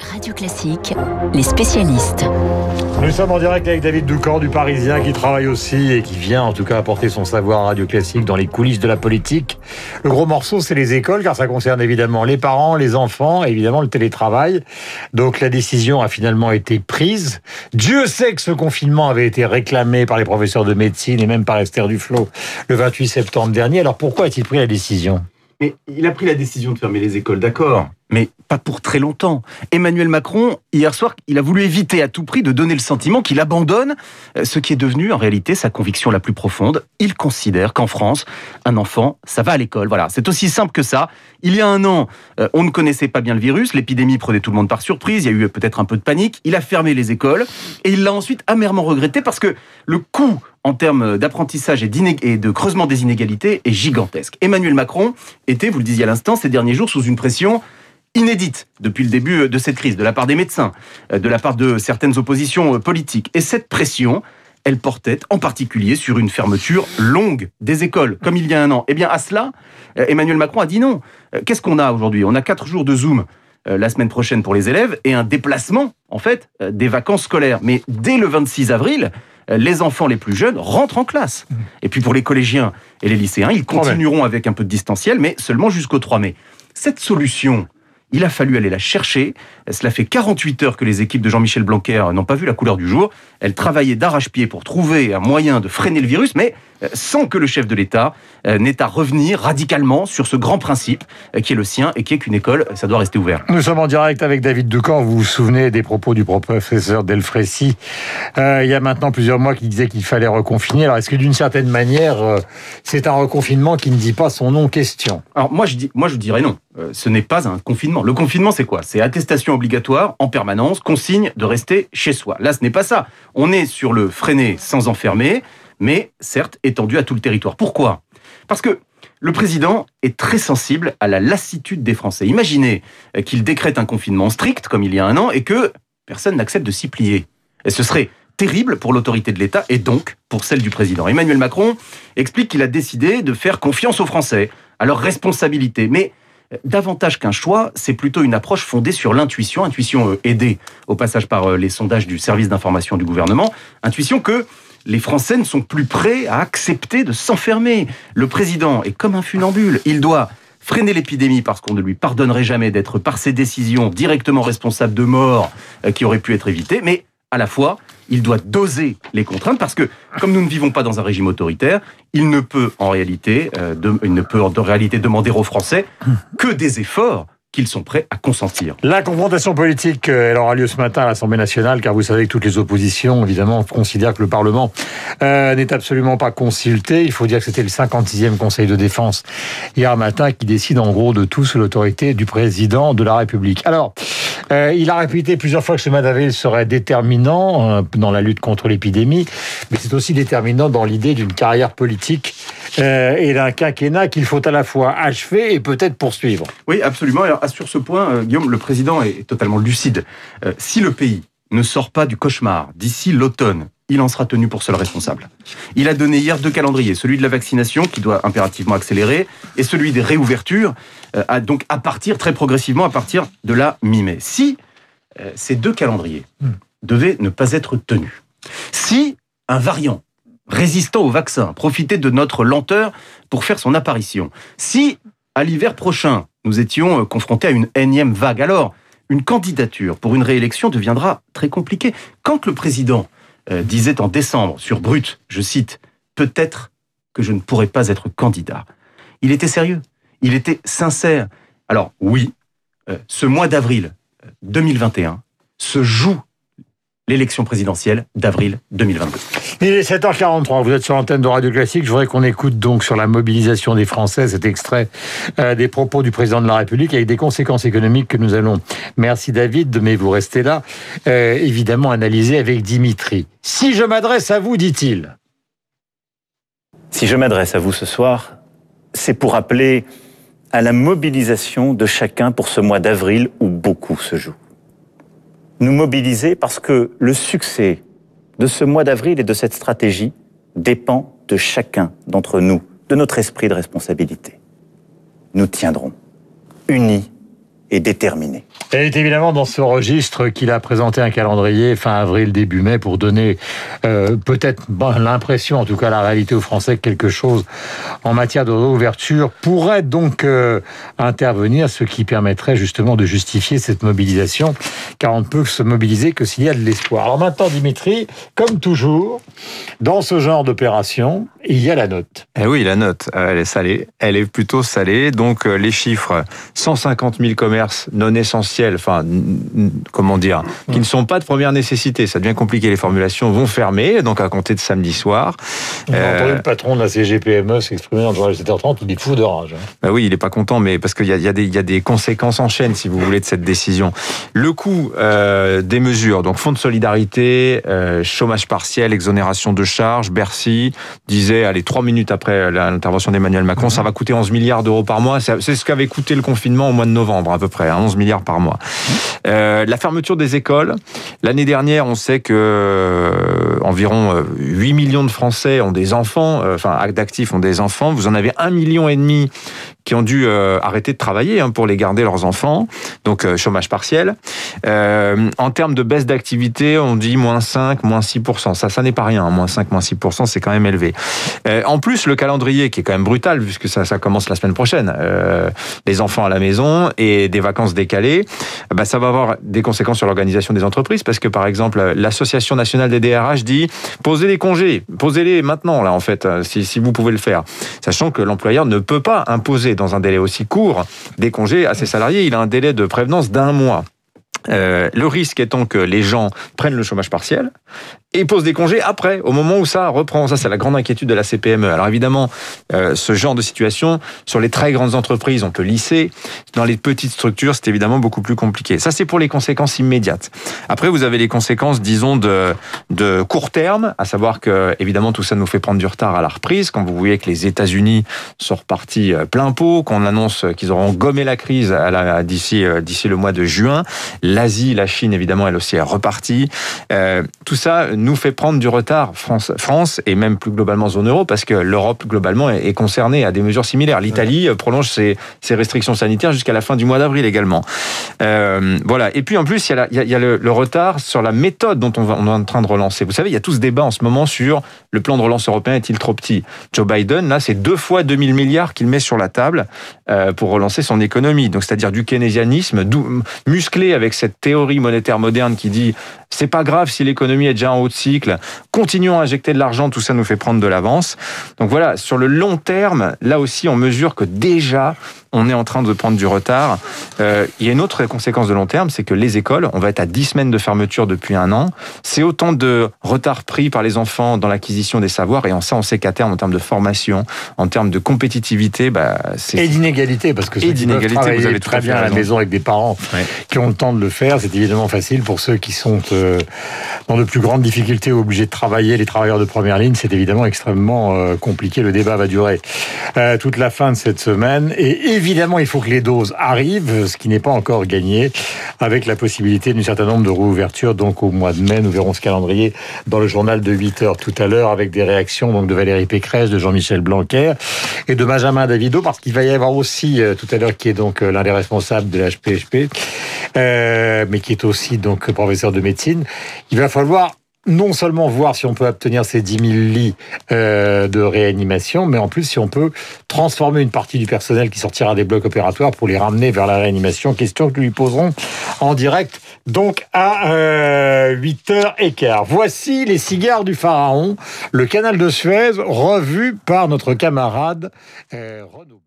Radio Classique, les spécialistes. Nous sommes en direct avec David Doucan du Parisien qui travaille aussi et qui vient en tout cas apporter son savoir à Radio Classique dans les coulisses de la politique. Le gros morceau c'est les écoles car ça concerne évidemment les parents, les enfants et évidemment le télétravail. Donc la décision a finalement été prise. Dieu sait que ce confinement avait été réclamé par les professeurs de médecine et même par Esther Duflo le 28 septembre dernier. Alors pourquoi a-t-il pris la décision? Mais il a pris la décision de fermer les écoles, d'accord, mais pas pour très longtemps. Emmanuel Macron, hier soir, il a voulu éviter à tout prix de donner le sentiment qu'il abandonne euh, ce qui est devenu en réalité sa conviction la plus profonde. Il considère qu'en France, un enfant, ça va à l'école. Voilà, c'est aussi simple que ça. Il y a un an, euh, on ne connaissait pas bien le virus, l'épidémie prenait tout le monde par surprise, il y a eu peut-être un peu de panique, il a fermé les écoles et il l'a ensuite amèrement regretté parce que le coût en termes d'apprentissage et, et, de creusement des inégalités est gigantesque. Emmanuel Macron était, vous le disiez à l'instant, ces derniers jours sous une pression inédite depuis le début de cette crise, de la part des médecins, euh, de la part de certaines oppositions euh, politiques. Et cette pression, elle portait en particulier sur une fermeture longue des écoles, comme il y a un an. Eh bien, à cela, euh, Emmanuel Macron a dit non. Qu'est-ce qu'on a aujourd'hui? On a quatre jours de Zoom la semaine prochaine pour les élèves et un déplacement, en fait, des vacances scolaires. Mais dès le 26 avril, les enfants les plus jeunes rentrent en classe. Et puis pour les collégiens et les lycéens, ils continueront avec un peu de distanciel, mais seulement jusqu'au 3 mai. Cette solution, il a fallu aller la chercher. Cela fait 48 heures que les équipes de Jean-Michel Blanquer n'ont pas vu la couleur du jour. Elles travaillaient d'arrache-pied pour trouver un moyen de freiner le virus, mais euh, sans que le chef de l'État euh, n'ait à revenir radicalement sur ce grand principe euh, qui est le sien et qui est qu'une école, ça doit rester ouvert. Nous sommes en direct avec David Ducamp. Vous vous souvenez des propos du professeur Delfrécy euh, il y a maintenant plusieurs mois qui disait qu'il fallait reconfiner. Alors est-ce que d'une certaine manière, c'est un reconfinement qui ne dit pas son nom? Question Alors moi je, dis, moi je dirais non. Ce n'est pas un confinement. Le confinement c'est quoi? C'est attestation obligatoire en permanence, consigne de rester chez soi. Là ce n'est pas ça. On est sur le freiner sans enfermer mais certes étendu à tout le territoire. Pourquoi? Parce que le président est très sensible à la lassitude des Français. Imaginez qu'il décrète un confinement strict, comme il y a un an, et que personne n'accepte de s'y plier. Et ce serait terrible pour l'autorité de l'État et donc pour celle du président. Emmanuel Macron explique qu'il a décidé de faire confiance aux Français, à leur responsabilité. Mais davantage qu'un choix, c'est plutôt une approche fondée sur l'intuition, intuition euh, aidée au passage par euh, les sondages du service d'information du gouvernement, intuition que les Français ne sont plus prêts à accepter de s'enfermer. Le président est comme un funambule. Il doit freiner l'épidémie parce qu'on ne lui pardonnerait jamais d'être par ses décisions directement responsable de morts euh, qui auraient pu être évitées, mais à la fois, il doit doser les contraintes parce que, comme nous ne vivons pas dans un régime autoritaire, il ne peut en réalité, euh, il ne peut en réalité demander aux Français que des efforts sont prêts à consentir. La confrontation politique, euh, elle aura lieu ce matin à l'Assemblée nationale, car vous savez que toutes les oppositions, évidemment, considèrent que le Parlement euh, n'est absolument pas consulté. Il faut dire que c'était le 56e Conseil de défense hier matin qui décide en gros de tout sous l'autorité du président de la République. Alors, euh, il a répété plusieurs fois que ce d'avril serait déterminant dans la lutte contre l'épidémie, mais c'est aussi déterminant dans l'idée d'une carrière politique et d'un quinquennat qu'il faut à la fois achever et peut-être poursuivre. Oui, absolument. Alors, sur ce point, euh, Guillaume, le président est totalement lucide. Euh, si le pays ne sort pas du cauchemar d'ici l'automne, il en sera tenu pour seul responsable. Il a donné hier deux calendriers, celui de la vaccination qui doit impérativement accélérer et celui des réouvertures, euh, donc à partir très progressivement à partir de la mi-mai. Si ces deux calendriers hmm. devaient ne pas être tenus, si un variant résistant au vaccin profitait de notre lenteur pour faire son apparition, si à l'hiver prochain nous étions euh, confrontés à une énième vague. Alors, une candidature pour une réélection deviendra très compliquée. Quand le président euh, disait en décembre sur Brut, je cite, peut-être que je ne pourrais pas être candidat, il était sérieux, il était sincère. Alors oui, euh, ce mois d'avril 2021 se joue l'élection présidentielle d'avril 2022. Il est 7h43, vous êtes sur l'antenne de Radio Classique. Je voudrais qu'on écoute donc sur la mobilisation des Français cet extrait euh, des propos du président de la République avec des conséquences économiques que nous allons, merci David, mais vous restez là, euh, évidemment analyser avec Dimitri. Si je m'adresse à vous, dit-il. Si je m'adresse à vous ce soir, c'est pour appeler à la mobilisation de chacun pour ce mois d'avril où beaucoup se joue. Nous mobiliser parce que le succès de ce mois d'avril et de cette stratégie dépend de chacun d'entre nous, de notre esprit de responsabilité. Nous tiendrons, unis et déterminée. Elle est évidemment dans ce registre qu'il a présenté un calendrier fin avril, début mai pour donner euh, peut-être l'impression, en tout cas la réalité aux Français, que quelque chose en matière de réouverture pourrait donc euh, intervenir, ce qui permettrait justement de justifier cette mobilisation, car on ne peut se mobiliser que s'il y a de l'espoir. Alors maintenant, Dimitri, comme toujours, dans ce genre d'opération, il y a la note. Eh oui, la note, euh, elle est salée. Elle est plutôt salée. Donc les chiffres, 150 000 commerces non essentiels, enfin, comment dire, qui ne sont pas de première nécessité. Ça devient compliqué. Les formulations vont fermer, donc à compter de samedi soir. On a entendu le patron de la CGPME s'exprimer dans le journal 7h30, il est fou de rage. Bah oui, il n'est pas content, mais parce qu'il y, y, y, a des conséquences en chaîne, si vous voulez, de cette décision. Le coût euh, des mesures, donc fonds de solidarité, euh, chômage partiel, exonération de charges, Bercy disait, allez, trois minutes après l'intervention d'Emmanuel Macron, ça va coûter 11 milliards d'euros par mois. C'est ce qu'avait coûté le confinement au mois de novembre, à peu près, 11 hein, milliards par mois. Euh, la fermeture des écoles. L'année dernière, on sait que euh, environ 8 euh, millions de Français ont des enfants, enfin actes d'actifs ont des enfants. Vous en avez un million et demi qui ont dû arrêter de travailler hein, pour les garder leurs enfants, donc chômage partiel. en termes de baisse d'activité, on dit moins 5, moins 6%. Ça, ça n'est pas rien. Hein. Moins 5, moins 6%, c'est quand même élevé. en plus, le calendrier qui est quand même brutal, puisque ça, ça commence la semaine prochaine, les enfants à la maison et des vacances décalées, bah, ça va avoir des conséquences sur l'organisation des entreprises parce que par exemple l'association nationale des DRH dit posez les congés, posez-les maintenant là en fait si, si vous pouvez le faire, sachant que l'employeur ne peut pas imposer dans un délai aussi court des congés à ses salariés, il a un délai de prévenance d'un mois. Euh, le risque étant que les gens prennent le chômage partiel et posent des congés après, au moment où ça reprend. Ça, c'est la grande inquiétude de la CPME. Alors évidemment, euh, ce genre de situation, sur les très grandes entreprises, on peut lisser. Dans les petites structures, c'est évidemment beaucoup plus compliqué. Ça, c'est pour les conséquences immédiates. Après, vous avez les conséquences, disons, de, de court terme, à savoir que, évidemment, tout ça nous fait prendre du retard à la reprise. Quand vous voyez que les États-Unis sont repartis euh, plein pot, qu'on annonce qu'ils auront gommé la crise d'ici d'ici le mois de juin, l'Asie, la Chine, évidemment, elle aussi est repartie. Euh, tout ça nous fait prendre du retard, France, France et même plus globalement zone euro, parce que l'Europe, globalement, est, concernée à des mesures similaires. L'Italie prolonge ses, restrictions sanitaires jusqu'à la fin du mois d'avril également. Euh, voilà. Et puis, en plus, il y a, le, retard sur la méthode dont on, est en train de relancer. Vous savez, il y a tout ce débat en ce moment sur le plan de relance européen est-il trop petit? Joe Biden, là, c'est deux fois 2000 milliards qu'il met sur la table euh, pour relancer son économie. Donc, c'est-à-dire du keynésianisme musclé avec cette théorie monétaire moderne qui dit c'est pas grave si l'économie est déjà en haut de cycle, continuons à injecter de l'argent, tout ça nous fait prendre de l'avance. Donc voilà, sur le long terme, là aussi on mesure que déjà on est en train de prendre du retard. Euh, il y a une autre conséquence de long terme, c'est que les écoles, on va être à 10 semaines de fermeture depuis un an. C'est autant de retard pris par les enfants dans l'acquisition des savoirs. Et en ça, on sait qu'à terme, en termes de formation, en termes de compétitivité, bah, c'est... Et d'inégalité, parce que et d'inégalité, vous avez très bien à la maison avec des parents qui ont le temps de le faire. C'est évidemment facile pour ceux qui sont euh, dans de plus grandes difficultés ou obligés de travailler, les travailleurs de première ligne. C'est évidemment extrêmement euh, compliqué. Le débat va durer toute la fin de cette semaine. Et évidemment, Évidemment, il faut que les doses arrivent, ce qui n'est pas encore gagné, avec la possibilité d'un certain nombre de réouvertures. Donc au mois de mai, nous verrons ce calendrier dans le journal de 8 heures tout à l'heure, avec des réactions donc de Valérie Pécresse, de Jean-Michel Blanquer et de Benjamin Davido, parce qu'il va y avoir aussi euh, tout à l'heure qui est donc euh, l'un des responsables de l'HPHP, euh, mais qui est aussi donc professeur de médecine. Il va falloir non seulement voir si on peut obtenir ces 10 000 lits euh, de réanimation, mais en plus si on peut transformer une partie du personnel qui sortira des blocs opératoires pour les ramener vers la réanimation. Question que nous lui poserons en direct, donc à euh, 8h15. Voici les cigares du pharaon, le canal de Suez revu par notre camarade euh, Renaud.